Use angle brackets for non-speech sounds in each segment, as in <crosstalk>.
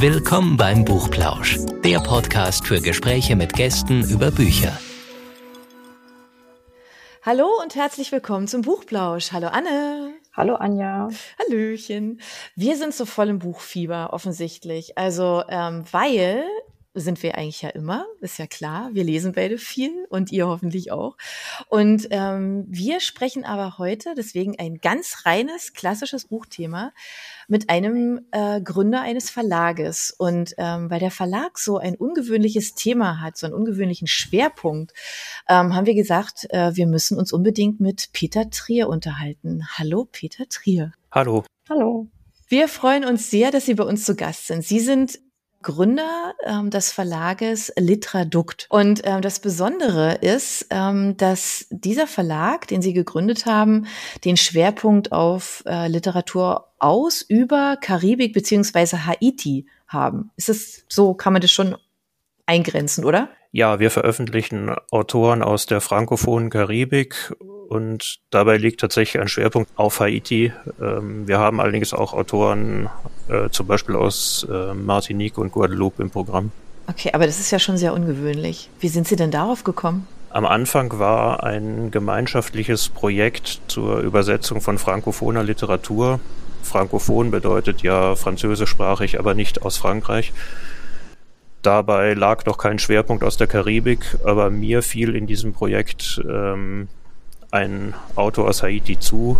Willkommen beim Buchplausch, der Podcast für Gespräche mit Gästen über Bücher. Hallo und herzlich willkommen zum Buchplausch. Hallo Anne. Hallo Anja. Hallöchen. Wir sind so voll im Buchfieber offensichtlich. Also, ähm, weil sind wir eigentlich ja immer, ist ja klar. Wir lesen beide viel und ihr hoffentlich auch. Und ähm, wir sprechen aber heute, deswegen ein ganz reines, klassisches Buchthema, mit einem äh, Gründer eines Verlages. Und ähm, weil der Verlag so ein ungewöhnliches Thema hat, so einen ungewöhnlichen Schwerpunkt, ähm, haben wir gesagt, äh, wir müssen uns unbedingt mit Peter Trier unterhalten. Hallo, Peter Trier. Hallo. Hallo. Wir freuen uns sehr, dass Sie bei uns zu Gast sind. Sie sind Gründer ähm, des Verlages Litradukt. Und ähm, das Besondere ist, ähm, dass dieser Verlag, den Sie gegründet haben, den Schwerpunkt auf äh, Literatur aus über Karibik beziehungsweise Haiti haben. Ist es so, kann man das schon eingrenzen, oder? Ja, wir veröffentlichen Autoren aus der frankophonen Karibik und dabei liegt tatsächlich ein Schwerpunkt auf Haiti. Ähm, wir haben allerdings auch Autoren äh, zum Beispiel aus äh, Martinique und Guadeloupe im Programm. Okay, aber das ist ja schon sehr ungewöhnlich. Wie sind Sie denn darauf gekommen? Am Anfang war ein gemeinschaftliches Projekt zur Übersetzung von frankophoner Literatur. Frankophon bedeutet ja französischsprachig, aber nicht aus Frankreich. Dabei lag noch kein Schwerpunkt aus der Karibik, aber mir fiel in diesem Projekt ähm, ein Autor aus Haiti zu.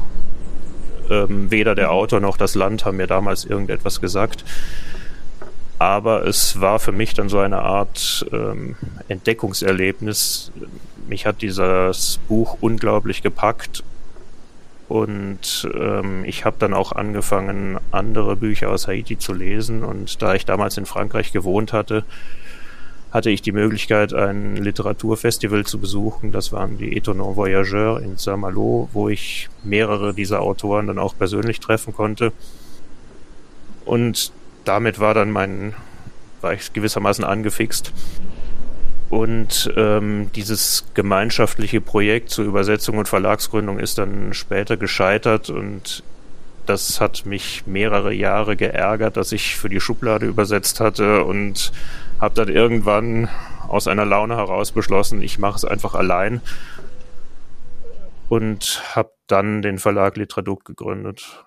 Ähm, weder der Autor noch das Land haben mir damals irgendetwas gesagt. Aber es war für mich dann so eine Art ähm, Entdeckungserlebnis. Mich hat dieses Buch unglaublich gepackt und ähm, ich habe dann auch angefangen, andere Bücher aus Haiti zu lesen. Und da ich damals in Frankreich gewohnt hatte, hatte ich die Möglichkeit, ein Literaturfestival zu besuchen. Das waren die Étonnants Voyageurs in Saint-Malo, wo ich mehrere dieser Autoren dann auch persönlich treffen konnte. Und damit war dann mein, war ich gewissermaßen angefixt. Und ähm, dieses gemeinschaftliche Projekt zur Übersetzung und Verlagsgründung ist dann später gescheitert und das hat mich mehrere Jahre geärgert, dass ich für die Schublade übersetzt hatte und habe dann irgendwann aus einer Laune heraus beschlossen, ich mache es einfach allein und habe dann den Verlag Literaduc gegründet.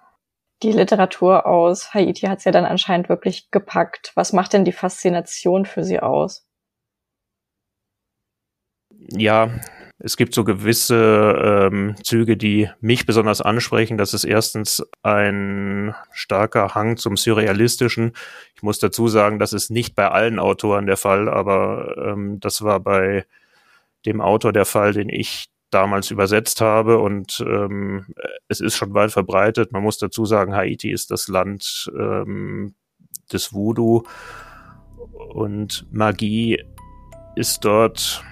Die Literatur aus Haiti hat es ja dann anscheinend wirklich gepackt. Was macht denn die Faszination für Sie aus? Ja, es gibt so gewisse ähm, Züge, die mich besonders ansprechen. Das ist erstens ein starker Hang zum Surrealistischen. Ich muss dazu sagen, das ist nicht bei allen Autoren der Fall, aber ähm, das war bei dem Autor der Fall, den ich damals übersetzt habe. Und ähm, es ist schon weit verbreitet. Man muss dazu sagen, Haiti ist das Land ähm, des Voodoo und Magie ist dort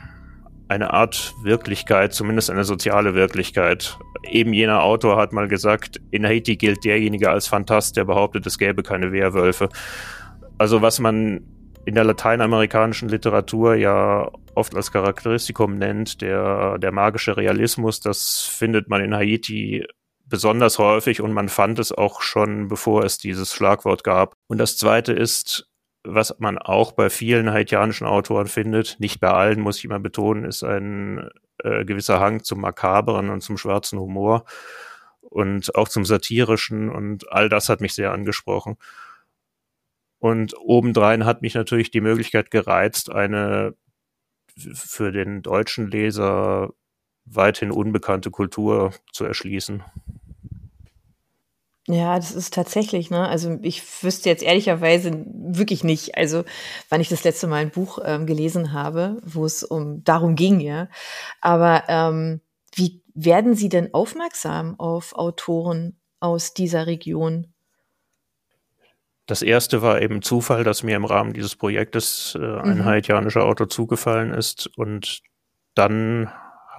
eine Art Wirklichkeit, zumindest eine soziale Wirklichkeit. Eben jener Autor hat mal gesagt, in Haiti gilt derjenige als Fantast, der behauptet, es gäbe keine Werwölfe. Also was man in der lateinamerikanischen Literatur ja oft als Charakteristikum nennt, der, der magische Realismus, das findet man in Haiti besonders häufig und man fand es auch schon, bevor es dieses Schlagwort gab. Und das zweite ist, was man auch bei vielen haitianischen Autoren findet, nicht bei allen, muss ich immer betonen, ist ein äh, gewisser Hang zum Makaberen und zum schwarzen Humor und auch zum Satirischen und all das hat mich sehr angesprochen. Und obendrein hat mich natürlich die Möglichkeit gereizt, eine für den deutschen Leser weithin unbekannte Kultur zu erschließen. Ja, das ist tatsächlich, ne? Also ich wüsste jetzt ehrlicherweise wirklich nicht, also wann ich das letzte Mal ein Buch ähm, gelesen habe, wo es um darum ging, ja. Aber ähm, wie werden Sie denn aufmerksam auf Autoren aus dieser Region? Das erste war eben Zufall, dass mir im Rahmen dieses Projektes äh, ein mhm. haitianischer Autor zugefallen ist und dann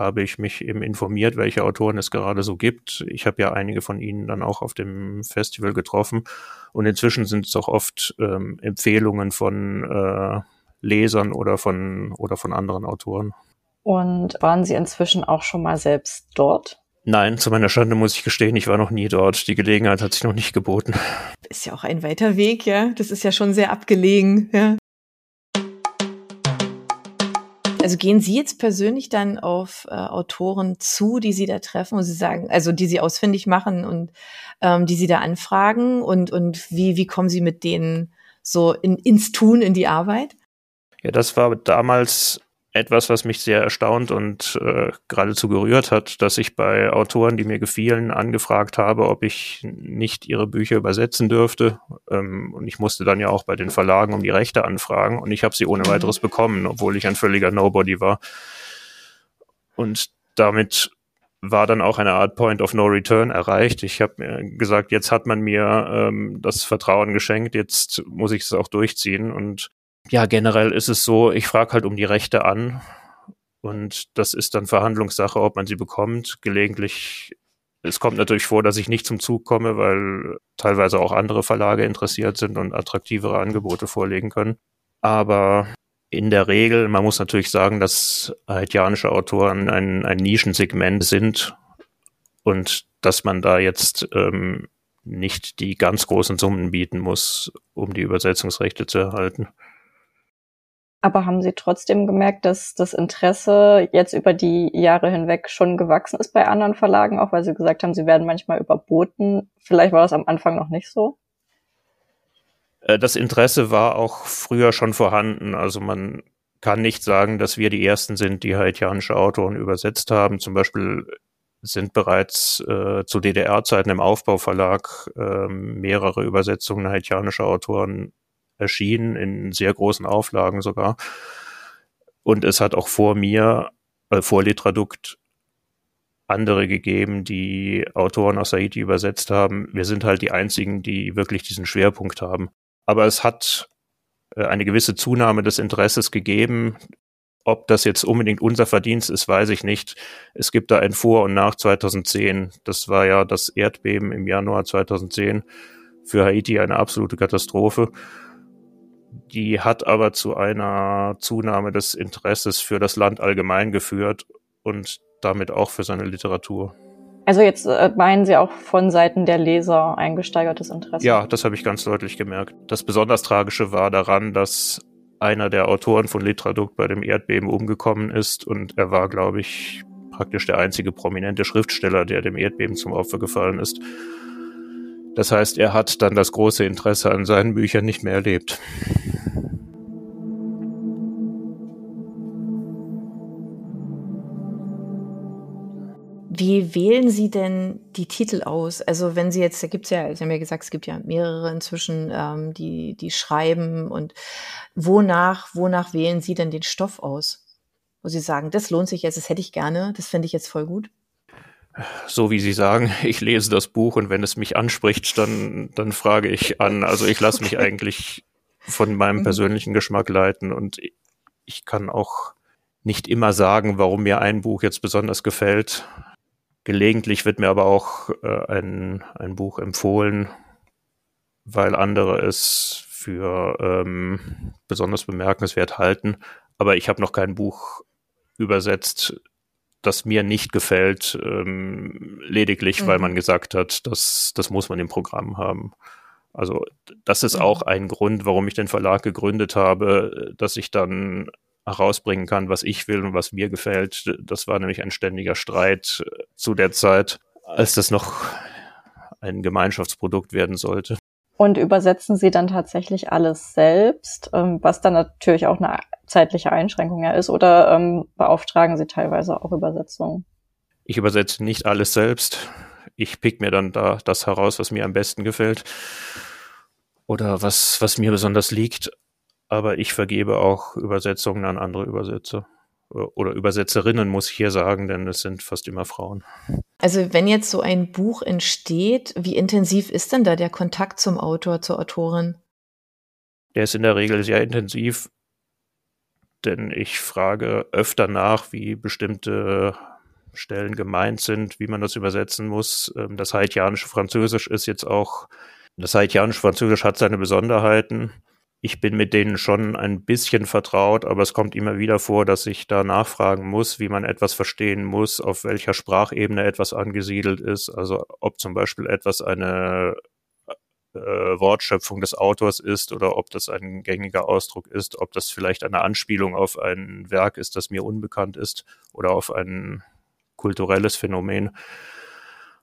habe ich mich eben informiert, welche Autoren es gerade so gibt. Ich habe ja einige von ihnen dann auch auf dem Festival getroffen. Und inzwischen sind es auch oft ähm, Empfehlungen von äh, Lesern oder von, oder von anderen Autoren. Und waren Sie inzwischen auch schon mal selbst dort? Nein, zu meiner Schande muss ich gestehen, ich war noch nie dort. Die Gelegenheit hat sich noch nicht geboten. Ist ja auch ein weiter Weg, ja. Das ist ja schon sehr abgelegen, ja. Also gehen Sie jetzt persönlich dann auf äh, Autoren zu, die Sie da treffen, wo Sie sagen, also die Sie ausfindig machen und ähm, die Sie da anfragen und, und wie, wie kommen Sie mit denen so in, ins Tun, in die Arbeit? Ja, das war damals etwas, was mich sehr erstaunt und äh, geradezu gerührt hat, dass ich bei Autoren, die mir gefielen, angefragt habe, ob ich nicht ihre Bücher übersetzen dürfte. Ähm, und ich musste dann ja auch bei den Verlagen um die Rechte anfragen und ich habe sie ohne mhm. weiteres bekommen, obwohl ich ein völliger Nobody war. Und damit war dann auch eine Art Point of No Return erreicht. Ich habe mir gesagt, jetzt hat man mir ähm, das Vertrauen geschenkt, jetzt muss ich es auch durchziehen und ja, generell ist es so, ich frage halt um die Rechte an und das ist dann Verhandlungssache, ob man sie bekommt. Gelegentlich, es kommt natürlich vor, dass ich nicht zum Zug komme, weil teilweise auch andere Verlage interessiert sind und attraktivere Angebote vorlegen können. Aber in der Regel, man muss natürlich sagen, dass haitianische Autoren ein, ein Nischensegment sind und dass man da jetzt ähm, nicht die ganz großen Summen bieten muss, um die Übersetzungsrechte zu erhalten. Aber haben Sie trotzdem gemerkt, dass das Interesse jetzt über die Jahre hinweg schon gewachsen ist bei anderen Verlagen, auch weil Sie gesagt haben, Sie werden manchmal überboten? Vielleicht war das am Anfang noch nicht so? Äh, das Interesse war auch früher schon vorhanden. Also man kann nicht sagen, dass wir die Ersten sind, die haitianische Autoren übersetzt haben. Zum Beispiel sind bereits äh, zu DDR-Zeiten im Aufbauverlag äh, mehrere Übersetzungen haitianischer Autoren erschienen, in sehr großen Auflagen sogar. Und es hat auch vor mir, äh, vor Litradukt, andere gegeben, die Autoren aus Haiti übersetzt haben. Wir sind halt die einzigen, die wirklich diesen Schwerpunkt haben. Aber es hat äh, eine gewisse Zunahme des Interesses gegeben. Ob das jetzt unbedingt unser Verdienst ist, weiß ich nicht. Es gibt da ein Vor- und Nach 2010. Das war ja das Erdbeben im Januar 2010 für Haiti eine absolute Katastrophe. Die hat aber zu einer Zunahme des Interesses für das Land allgemein geführt und damit auch für seine Literatur. Also jetzt äh, meinen Sie auch von Seiten der Leser ein gesteigertes Interesse? Ja, das habe ich ganz deutlich gemerkt. Das besonders Tragische war daran, dass einer der Autoren von Litradukt bei dem Erdbeben umgekommen ist und er war, glaube ich, praktisch der einzige prominente Schriftsteller, der dem Erdbeben zum Opfer gefallen ist. Das heißt, er hat dann das große Interesse an seinen Büchern nicht mehr erlebt. Wie wählen Sie denn die Titel aus? Also wenn Sie jetzt, da gibt's ja, Sie haben ja gesagt, es gibt ja mehrere inzwischen, ähm, die, die schreiben und wonach, wonach wählen Sie denn den Stoff aus? Wo Sie sagen, das lohnt sich jetzt, das hätte ich gerne, das finde ich jetzt voll gut so wie Sie sagen, <laughs> ich lese das Buch und wenn es mich anspricht, dann, dann frage ich an. Also ich lasse mich eigentlich von meinem mhm. persönlichen Geschmack leiten und ich kann auch nicht immer sagen, warum mir ein Buch jetzt besonders gefällt. Gelegentlich wird mir aber auch äh, ein, ein Buch empfohlen, weil andere es für ähm, besonders bemerkenswert halten. Aber ich habe noch kein Buch übersetzt, das mir nicht gefällt, ähm, lediglich, mhm. weil man gesagt hat, das, das muss man im Programm haben. Also das ist mhm. auch ein Grund, warum ich den Verlag gegründet habe, dass ich dann herausbringen kann, was ich will und was mir gefällt. Das war nämlich ein ständiger Streit zu der Zeit, als das noch ein Gemeinschaftsprodukt werden sollte. Und übersetzen Sie dann tatsächlich alles selbst, ähm, was dann natürlich auch eine zeitliche Einschränkung ja ist, oder ähm, beauftragen Sie teilweise auch Übersetzungen? Ich übersetze nicht alles selbst. Ich pick mir dann da das heraus, was mir am besten gefällt oder was, was mir besonders liegt. Aber ich vergebe auch Übersetzungen an andere Übersetzer oder Übersetzerinnen, muss ich hier sagen, denn es sind fast immer Frauen. Also wenn jetzt so ein Buch entsteht, wie intensiv ist denn da der Kontakt zum Autor, zur Autorin? Der ist in der Regel sehr intensiv, denn ich frage öfter nach, wie bestimmte Stellen gemeint sind, wie man das übersetzen muss. Ähm, das haitianische Französisch ist jetzt auch, das haitianische Französisch hat seine Besonderheiten. Ich bin mit denen schon ein bisschen vertraut, aber es kommt immer wieder vor, dass ich da nachfragen muss, wie man etwas verstehen muss, auf welcher Sprachebene etwas angesiedelt ist. Also ob zum Beispiel etwas eine äh, Wortschöpfung des Autors ist oder ob das ein gängiger Ausdruck ist, ob das vielleicht eine Anspielung auf ein Werk ist, das mir unbekannt ist oder auf ein kulturelles Phänomen.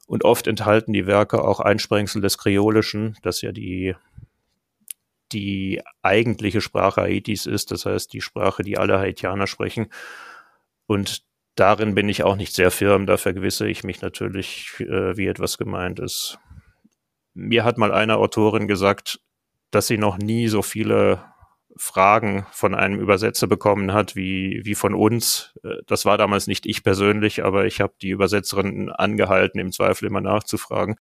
Und oft enthalten die Werke auch Einsprengsel des Kreolischen, das ja die die eigentliche Sprache Haitis ist, das heißt die Sprache, die alle Haitianer sprechen. Und darin bin ich auch nicht sehr firm, da vergewisse ich mich natürlich, äh, wie etwas gemeint ist. Mir hat mal eine Autorin gesagt, dass sie noch nie so viele Fragen von einem Übersetzer bekommen hat wie, wie von uns. Äh, das war damals nicht ich persönlich, aber ich habe die Übersetzerin angehalten, im Zweifel immer nachzufragen.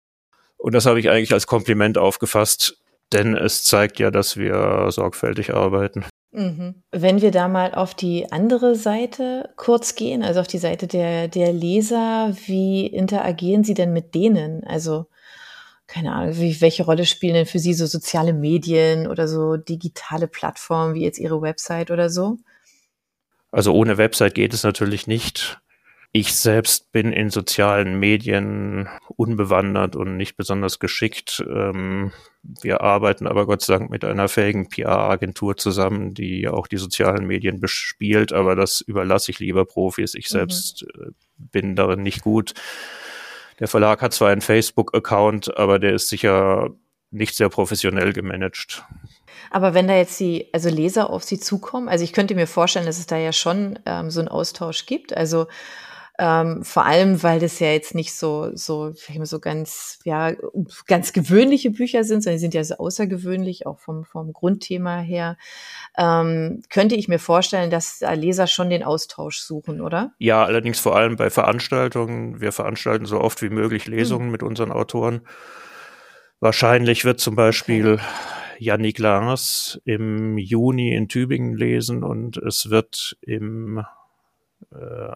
Und das habe ich eigentlich als Kompliment aufgefasst, denn es zeigt ja, dass wir sorgfältig arbeiten. Mhm. Wenn wir da mal auf die andere Seite kurz gehen, also auf die Seite der, der Leser, wie interagieren Sie denn mit denen? Also, keine Ahnung, wie, welche Rolle spielen denn für Sie so soziale Medien oder so digitale Plattformen wie jetzt Ihre Website oder so? Also ohne Website geht es natürlich nicht. Ich selbst bin in sozialen Medien unbewandert und nicht besonders geschickt. Ähm, wir arbeiten aber Gott sei Dank mit einer fähigen PR-Agentur zusammen, die auch die sozialen Medien bespielt, aber das überlasse ich lieber Profis. Ich mhm. selbst mhm. bin darin nicht gut. Der Verlag hat zwar einen Facebook-Account, aber der ist sicher nicht sehr professionell gemanagt. Aber wenn da jetzt die, also Leser auf Sie zukommen, also ich könnte mir vorstellen, dass es da ja schon ähm, so einen Austausch gibt. Also ähm, vor allem, weil das ja jetzt nicht so, so, so ganz, ja, ganz gewöhnliche Bücher sind, sondern die sind ja so außergewöhnlich, auch vom, vom Grundthema her. Ähm, könnte ich mir vorstellen, dass Leser schon den Austausch suchen, oder? Ja, allerdings vor allem bei Veranstaltungen. Wir veranstalten so oft wie möglich Lesungen hm. mit unseren Autoren. Wahrscheinlich wird zum Beispiel okay. Yannick Lars im Juni in Tübingen lesen und es wird im äh,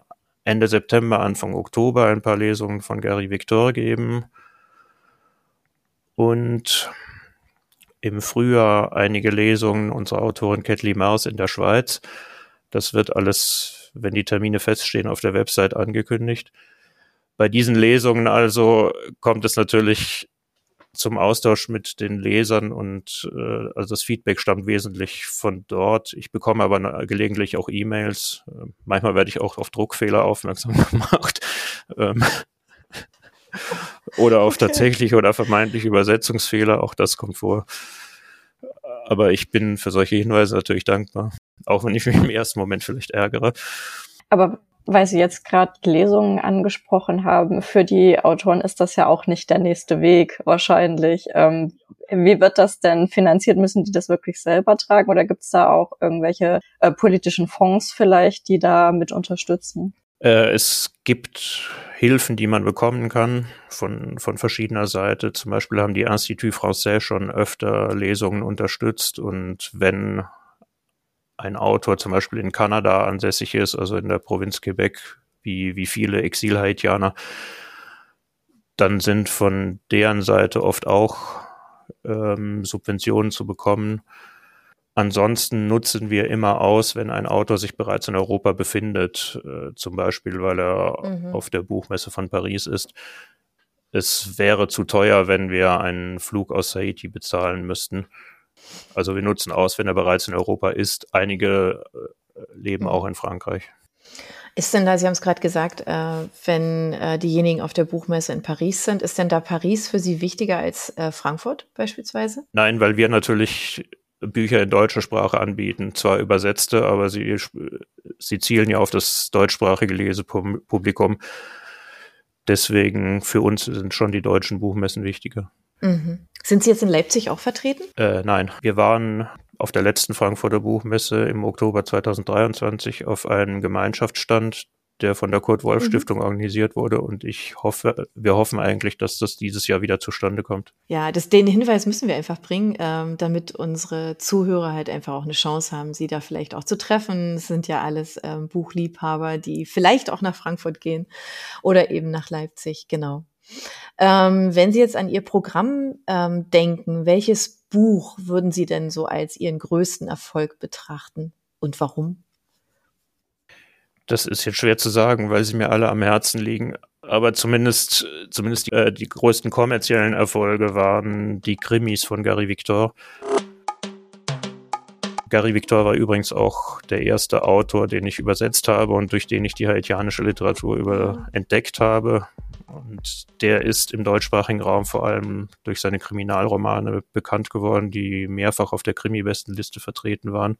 Ende September, Anfang Oktober ein paar Lesungen von Gary Victor geben und im Frühjahr einige Lesungen unserer Autorin Kathleen Mars in der Schweiz. Das wird alles, wenn die Termine feststehen, auf der Website angekündigt. Bei diesen Lesungen also kommt es natürlich zum Austausch mit den Lesern und äh, also das Feedback stammt wesentlich von dort. Ich bekomme aber gelegentlich auch E-Mails. Äh, manchmal werde ich auch auf Druckfehler aufmerksam <laughs> gemacht. Ähm, oder auf okay. tatsächliche oder vermeintliche Übersetzungsfehler, auch das kommt vor. Aber ich bin für solche Hinweise natürlich dankbar, auch wenn ich mich im ersten Moment vielleicht ärgere. Aber weil Sie jetzt gerade Lesungen angesprochen haben, für die Autoren ist das ja auch nicht der nächste Weg wahrscheinlich. Ähm, wie wird das denn finanziert? Müssen die das wirklich selber tragen oder gibt es da auch irgendwelche äh, politischen Fonds vielleicht, die da mit unterstützen? Äh, es gibt Hilfen, die man bekommen kann von, von verschiedener Seite. Zum Beispiel haben die Institut Français schon öfter Lesungen unterstützt und wenn ein Autor zum Beispiel in Kanada ansässig ist, also in der Provinz Quebec, wie, wie viele Exil-Haitianer, dann sind von deren Seite oft auch ähm, Subventionen zu bekommen. Ansonsten nutzen wir immer aus, wenn ein Autor sich bereits in Europa befindet, äh, zum Beispiel weil er mhm. auf der Buchmesse von Paris ist. Es wäre zu teuer, wenn wir einen Flug aus Haiti bezahlen müssten. Also wir nutzen aus, wenn er bereits in Europa ist. Einige äh, leben mhm. auch in Frankreich. Ist denn da, Sie haben es gerade gesagt, äh, wenn äh, diejenigen auf der Buchmesse in Paris sind, ist denn da Paris für Sie wichtiger als äh, Frankfurt beispielsweise? Nein, weil wir natürlich Bücher in deutscher Sprache anbieten, zwar übersetzte, aber sie, sie zielen ja auf das deutschsprachige Lesepublikum. Deswegen für uns sind schon die deutschen Buchmessen wichtiger. Mhm. Sind Sie jetzt in Leipzig auch vertreten? Äh, nein, wir waren auf der letzten Frankfurter Buchmesse im Oktober 2023 auf einem Gemeinschaftsstand, der von der Kurt-Wolf-Stiftung mhm. organisiert wurde. Und ich hoffe, wir hoffen eigentlich, dass das dieses Jahr wieder zustande kommt. Ja, das, den Hinweis müssen wir einfach bringen, ähm, damit unsere Zuhörer halt einfach auch eine Chance haben, sie da vielleicht auch zu treffen. Es sind ja alles ähm, Buchliebhaber, die vielleicht auch nach Frankfurt gehen oder eben nach Leipzig, genau. Ähm, wenn Sie jetzt an Ihr Programm ähm, denken, welches Buch würden Sie denn so als Ihren größten Erfolg betrachten und warum? Das ist jetzt schwer zu sagen, weil sie mir alle am Herzen liegen. Aber zumindest, zumindest die, äh, die größten kommerziellen Erfolge waren die Krimis von Gary Victor. Gary Victor war übrigens auch der erste Autor, den ich übersetzt habe und durch den ich die haitianische Literatur über entdeckt habe. Und der ist im deutschsprachigen Raum vor allem durch seine Kriminalromane bekannt geworden, die mehrfach auf der Krimi-Bestenliste vertreten waren.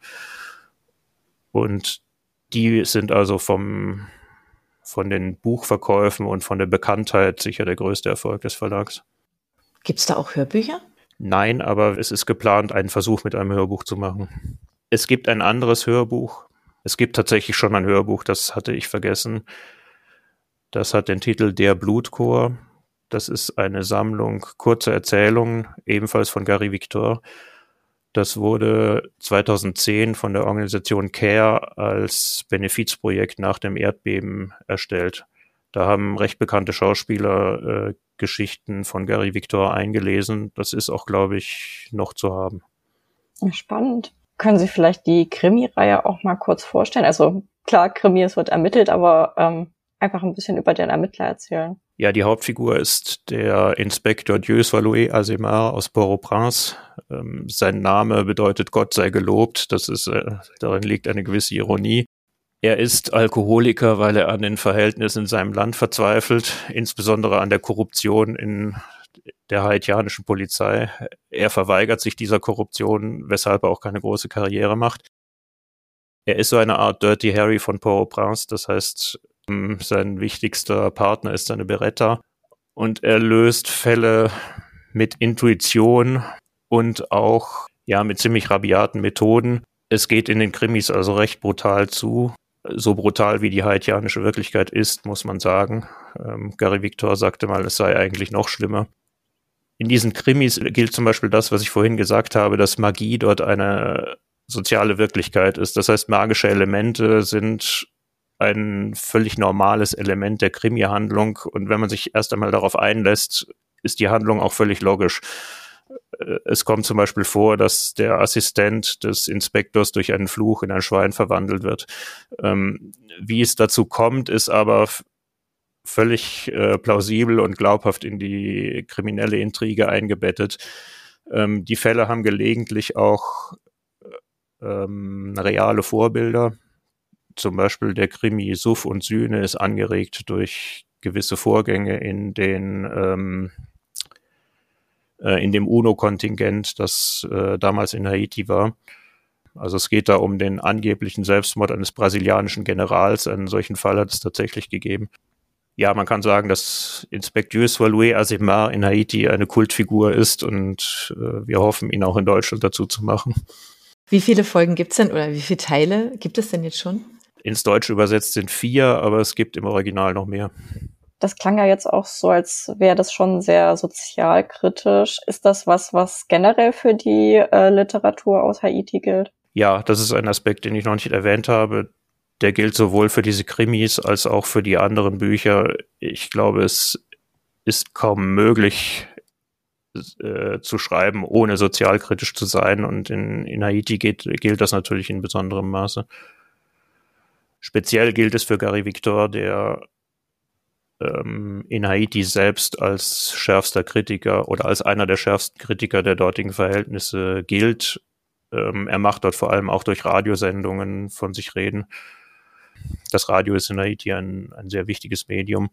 Und die sind also vom, von den Buchverkäufen und von der Bekanntheit sicher der größte Erfolg des Verlags. Gibt es da auch Hörbücher? Nein, aber es ist geplant, einen Versuch mit einem Hörbuch zu machen. Es gibt ein anderes Hörbuch. Es gibt tatsächlich schon ein Hörbuch, das hatte ich vergessen. Das hat den Titel Der Blutchor. Das ist eine Sammlung kurzer Erzählungen, ebenfalls von Gary Victor. Das wurde 2010 von der Organisation CARE als Benefizprojekt nach dem Erdbeben erstellt. Da haben recht bekannte Schauspieler äh, Geschichten von Gary Victor eingelesen. Das ist auch, glaube ich, noch zu haben. Spannend. Können Sie vielleicht die Krimi-Reihe auch mal kurz vorstellen? Also klar, Krimi, es wird ermittelt, aber ähm, einfach ein bisschen über den Ermittler erzählen. Ja, die Hauptfigur ist der Inspektor Dieus Valois Azemar aus Port-au-Prince. Ähm, sein Name bedeutet Gott sei gelobt. Das ist, äh, darin liegt eine gewisse Ironie. Er ist Alkoholiker, weil er an den Verhältnissen in seinem Land verzweifelt, insbesondere an der Korruption in der haitianischen Polizei. Er verweigert sich dieser Korruption, weshalb er auch keine große Karriere macht. Er ist so eine Art Dirty Harry von Port-au-Prince, das heißt, ähm, sein wichtigster Partner ist seine Beretta und er löst Fälle mit Intuition und auch ja mit ziemlich rabiaten Methoden. Es geht in den Krimis also recht brutal zu. So brutal wie die haitianische Wirklichkeit ist, muss man sagen. Ähm, Gary Victor sagte mal, es sei eigentlich noch schlimmer. In diesen Krimis gilt zum Beispiel das, was ich vorhin gesagt habe, dass Magie dort eine soziale Wirklichkeit ist. Das heißt, magische Elemente sind ein völlig normales Element der Krimi-Handlung. Und wenn man sich erst einmal darauf einlässt, ist die Handlung auch völlig logisch. Äh, es kommt zum Beispiel vor, dass der Assistent des Inspektors durch einen Fluch in ein Schwein verwandelt wird. Ähm, wie es dazu kommt, ist aber völlig äh, plausibel und glaubhaft in die kriminelle Intrige eingebettet. Ähm, die Fälle haben gelegentlich auch ähm, reale Vorbilder. Zum Beispiel der Krimi Suff und Sühne ist angeregt durch gewisse Vorgänge in den ähm, äh, in dem UNO-Kontingent, das äh, damals in Haiti war. Also es geht da um den angeblichen Selbstmord eines brasilianischen Generals. Einen solchen Fall hat es tatsächlich gegeben. Ja, man kann sagen, dass Inspekteur Valoué Azemar in Haiti eine Kultfigur ist und äh, wir hoffen, ihn auch in Deutschland dazu zu machen. Wie viele Folgen gibt es denn oder wie viele Teile gibt es denn jetzt schon? Ins Deutsche übersetzt sind vier, aber es gibt im Original noch mehr. Das klang ja jetzt auch so, als wäre das schon sehr sozialkritisch. Ist das was, was generell für die äh, Literatur aus Haiti gilt? Ja, das ist ein Aspekt, den ich noch nicht erwähnt habe. Der gilt sowohl für diese Krimis als auch für die anderen Bücher. Ich glaube, es ist kaum möglich, äh, zu schreiben, ohne sozialkritisch zu sein. Und in, in Haiti geht, gilt das natürlich in besonderem Maße. Speziell gilt es für Gary Victor, der ähm, in Haiti selbst als schärfster Kritiker oder als einer der schärfsten Kritiker der dortigen Verhältnisse gilt. Ähm, er macht dort vor allem auch durch Radiosendungen von sich reden. Das Radio ist in Haiti ein, ein sehr wichtiges Medium.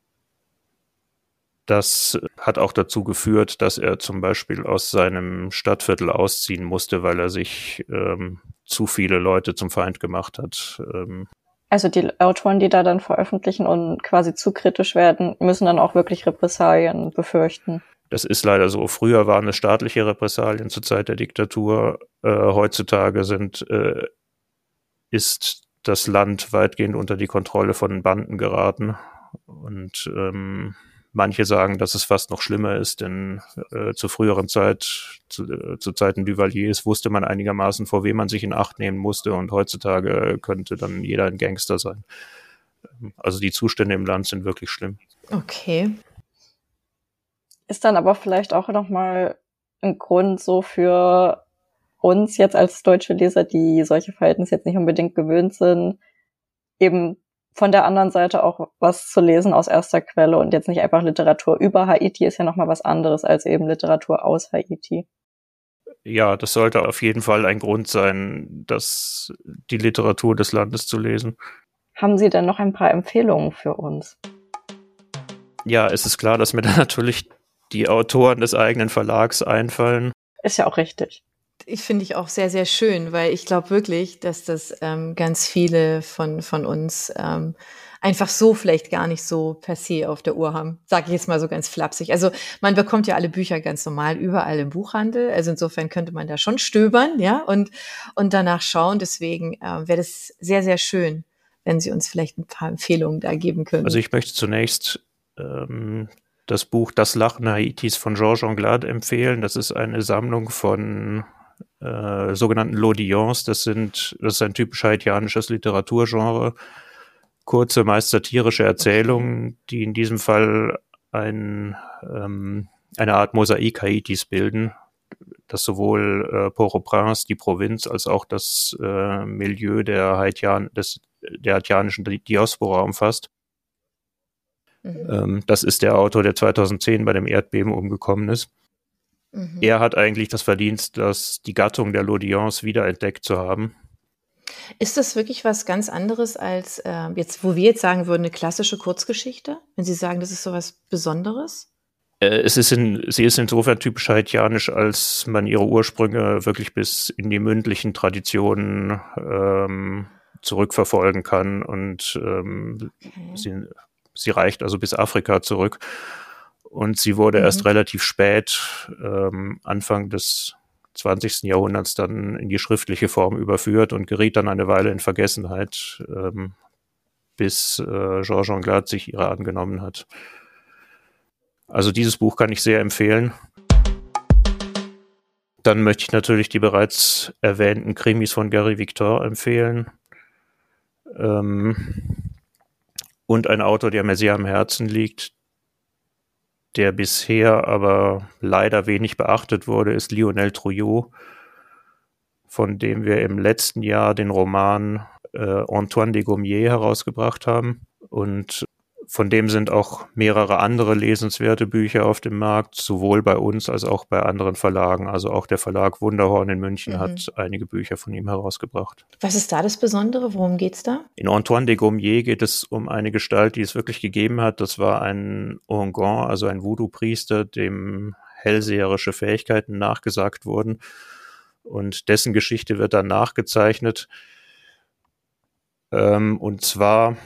Das hat auch dazu geführt, dass er zum Beispiel aus seinem Stadtviertel ausziehen musste, weil er sich ähm, zu viele Leute zum Feind gemacht hat. Ähm, also die Autoren, die da dann veröffentlichen und quasi zu kritisch werden, müssen dann auch wirklich Repressalien befürchten. Das ist leider so. Früher waren es staatliche Repressalien zur Zeit der Diktatur. Äh, heutzutage sind, äh, ist das Land weitgehend unter die Kontrolle von Banden geraten. Und ähm, Manche sagen, dass es fast noch schlimmer ist, denn äh, zu früheren Zeit, zu, äh, zu Zeiten Duvaliers, wusste man einigermaßen, vor wem man sich in Acht nehmen musste und heutzutage könnte dann jeder ein Gangster sein. Also die Zustände im Land sind wirklich schlimm. Okay. Ist dann aber vielleicht auch nochmal ein Grund so für uns jetzt als deutsche Leser, die solche Verhältnisse jetzt nicht unbedingt gewöhnt sind, eben von der anderen Seite auch was zu lesen aus erster Quelle und jetzt nicht einfach Literatur über Haiti ist ja nochmal was anderes als eben Literatur aus Haiti. Ja, das sollte auf jeden Fall ein Grund sein, dass die Literatur des Landes zu lesen. Haben Sie denn noch ein paar Empfehlungen für uns? Ja, es ist klar, dass mir da <laughs> natürlich die Autoren des eigenen Verlags einfallen. Ist ja auch richtig. Ich finde ich auch sehr, sehr schön, weil ich glaube wirklich, dass das ähm, ganz viele von, von uns ähm, einfach so vielleicht gar nicht so per se auf der Uhr haben. Sage ich jetzt mal so ganz flapsig. Also man bekommt ja alle Bücher ganz normal überall im Buchhandel. Also insofern könnte man da schon stöbern, ja, und, und danach schauen. Deswegen äh, wäre das sehr, sehr schön, wenn Sie uns vielleicht ein paar Empfehlungen da geben können. Also ich möchte zunächst ähm, das Buch Das Lachen Haitis von Georges Anglade empfehlen. Das ist eine Sammlung von äh, sogenannten Lodions. Das sind, das ist ein typisch haitianisches Literaturgenre. Kurze, meist satirische Erzählungen, die in diesem Fall ein, ähm, eine Art Mosaik Haitis bilden, das sowohl äh, Port-au-Prince, die Provinz, als auch das äh, Milieu der, Haitian des, der haitianischen Diaspora umfasst. Mhm. Ähm, das ist der Autor, der 2010 bei dem Erdbeben umgekommen ist. Mhm. Er hat eigentlich das Verdienst, dass die Gattung der Lodians wiederentdeckt zu haben. Ist das wirklich was ganz anderes als äh, jetzt, wo wir jetzt sagen würden, eine klassische Kurzgeschichte? Wenn Sie sagen, das ist so was Besonderes? Äh, es ist in, sie ist insofern typisch haitianisch, als man ihre Ursprünge wirklich bis in die mündlichen Traditionen ähm, zurückverfolgen kann und ähm, okay. sie, sie reicht also bis Afrika zurück. Und sie wurde mhm. erst relativ spät, ähm, Anfang des 20. Jahrhunderts, dann in die schriftliche Form überführt und geriet dann eine Weile in Vergessenheit, ähm, bis äh, Georges Anglade sich ihrer angenommen hat. Also dieses Buch kann ich sehr empfehlen. Dann möchte ich natürlich die bereits erwähnten Krimis von Gary Victor empfehlen. Ähm, und ein Autor, der mir sehr am Herzen liegt, der bisher aber leider wenig beachtet wurde, ist Lionel Trouillot, von dem wir im letzten Jahr den Roman äh, Antoine de Gommier herausgebracht haben. Und von dem sind auch mehrere andere lesenswerte Bücher auf dem Markt, sowohl bei uns als auch bei anderen Verlagen. Also auch der Verlag Wunderhorn in München mhm. hat einige Bücher von ihm herausgebracht. Was ist da das Besondere? Worum geht's da? In Antoine de Gommier geht es um eine Gestalt, die es wirklich gegeben hat. Das war ein Ongon, also ein Voodoo-Priester, dem hellseherische Fähigkeiten nachgesagt wurden. Und dessen Geschichte wird dann nachgezeichnet. Ähm, und zwar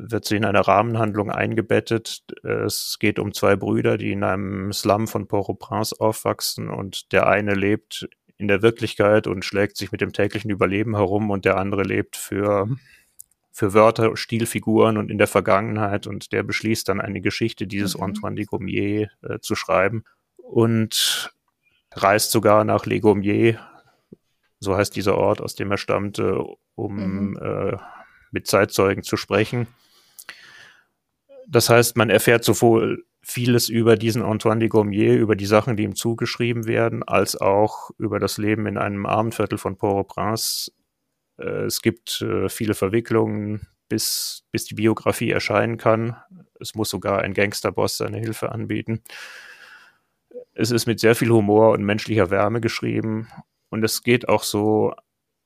wird sie in eine Rahmenhandlung eingebettet. Es geht um zwei Brüder, die in einem Slum von Port-au-Prince aufwachsen und der eine lebt in der Wirklichkeit und schlägt sich mit dem täglichen Überleben herum und der andere lebt für, für Wörter, Stilfiguren und in der Vergangenheit und der beschließt dann eine Geschichte dieses mhm. Antoine de Gommier äh, zu schreiben und reist sogar nach Le Gommier, so heißt dieser Ort, aus dem er stammte, um mhm. äh, mit Zeitzeugen zu sprechen das heißt, man erfährt sowohl vieles über diesen Antoine de Gommier, über die Sachen, die ihm zugeschrieben werden, als auch über das Leben in einem Abendviertel von Port-au-Prince. Äh, es gibt äh, viele Verwicklungen, bis, bis die Biografie erscheinen kann. Es muss sogar ein Gangsterboss seine Hilfe anbieten. Es ist mit sehr viel Humor und menschlicher Wärme geschrieben und es geht auch so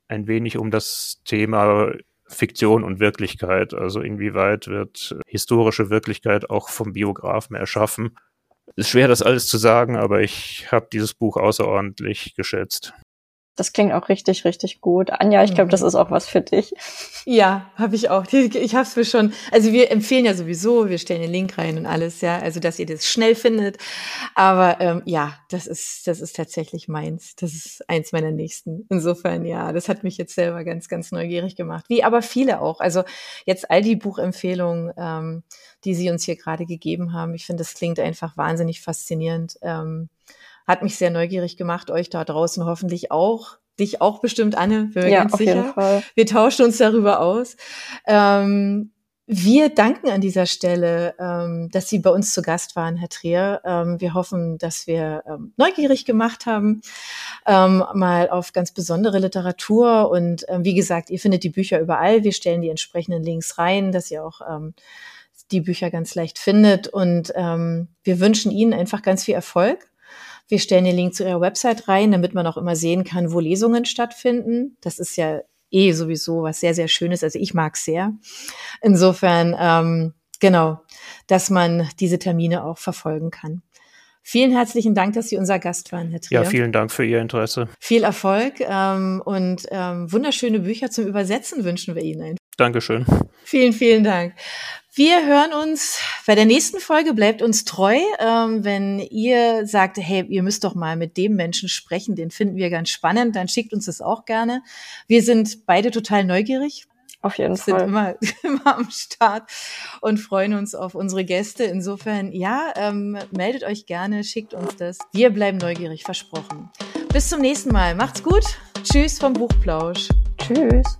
ein wenig um das Thema Fiktion und Wirklichkeit. Also inwieweit wird historische Wirklichkeit auch vom Biografen erschaffen. Ist schwer, das alles zu sagen, aber ich habe dieses Buch außerordentlich geschätzt. Das klingt auch richtig, richtig gut. Anja, ich glaube, das mhm. ist auch was für dich. Ja, habe ich auch. Ich habe es mir schon. Also wir empfehlen ja sowieso, wir stellen den Link rein und alles, ja. Also dass ihr das schnell findet. Aber ähm, ja, das ist das ist tatsächlich meins. Das ist eins meiner nächsten. Insofern ja, das hat mich jetzt selber ganz, ganz neugierig gemacht. Wie aber viele auch. Also jetzt all die Buchempfehlungen, ähm, die Sie uns hier gerade gegeben haben. Ich finde, das klingt einfach wahnsinnig faszinierend. Ähm, hat mich sehr neugierig gemacht, euch da draußen hoffentlich auch. Dich auch bestimmt, Anne, bin mir ja, ganz sicher. Wir tauschen uns darüber aus. Ähm, Wir danken an dieser Stelle, ähm, dass Sie bei uns zu Gast waren, Herr Trier. Ähm, wir hoffen, dass wir ähm, neugierig gemacht haben, ähm, mal auf ganz besondere Literatur. Und ähm, wie gesagt, ihr findet die Bücher überall. Wir stellen die entsprechenden Links rein, dass ihr auch ähm, die Bücher ganz leicht findet. Und wir wünschen Ihnen einfach ganz viel Erfolg. Wir stellen den Link zu Ihrer Website rein, damit man auch immer sehen kann, wo Lesungen stattfinden. Das ist ja eh sowieso was sehr, sehr Schönes. Also ich mag sehr. Insofern, ähm, genau, dass man diese Termine auch verfolgen kann. Vielen herzlichen Dank, dass Sie unser Gast waren, Herr Trier. Ja, vielen Dank für Ihr Interesse. Viel Erfolg ähm, und ähm, wunderschöne Bücher zum Übersetzen wünschen wir Ihnen. Dankeschön. Vielen, vielen Dank. Wir hören uns bei der nächsten Folge. Bleibt uns treu. Ähm, wenn ihr sagt, hey, ihr müsst doch mal mit dem Menschen sprechen, den finden wir ganz spannend, dann schickt uns das auch gerne. Wir sind beide total neugierig. Auf jeden Fall. Sind immer, <laughs> immer am Start und freuen uns auf unsere Gäste. Insofern, ja, ähm, meldet euch gerne, schickt uns das. Wir bleiben neugierig, versprochen. Bis zum nächsten Mal. Macht's gut. Tschüss vom Buchplausch. Tschüss.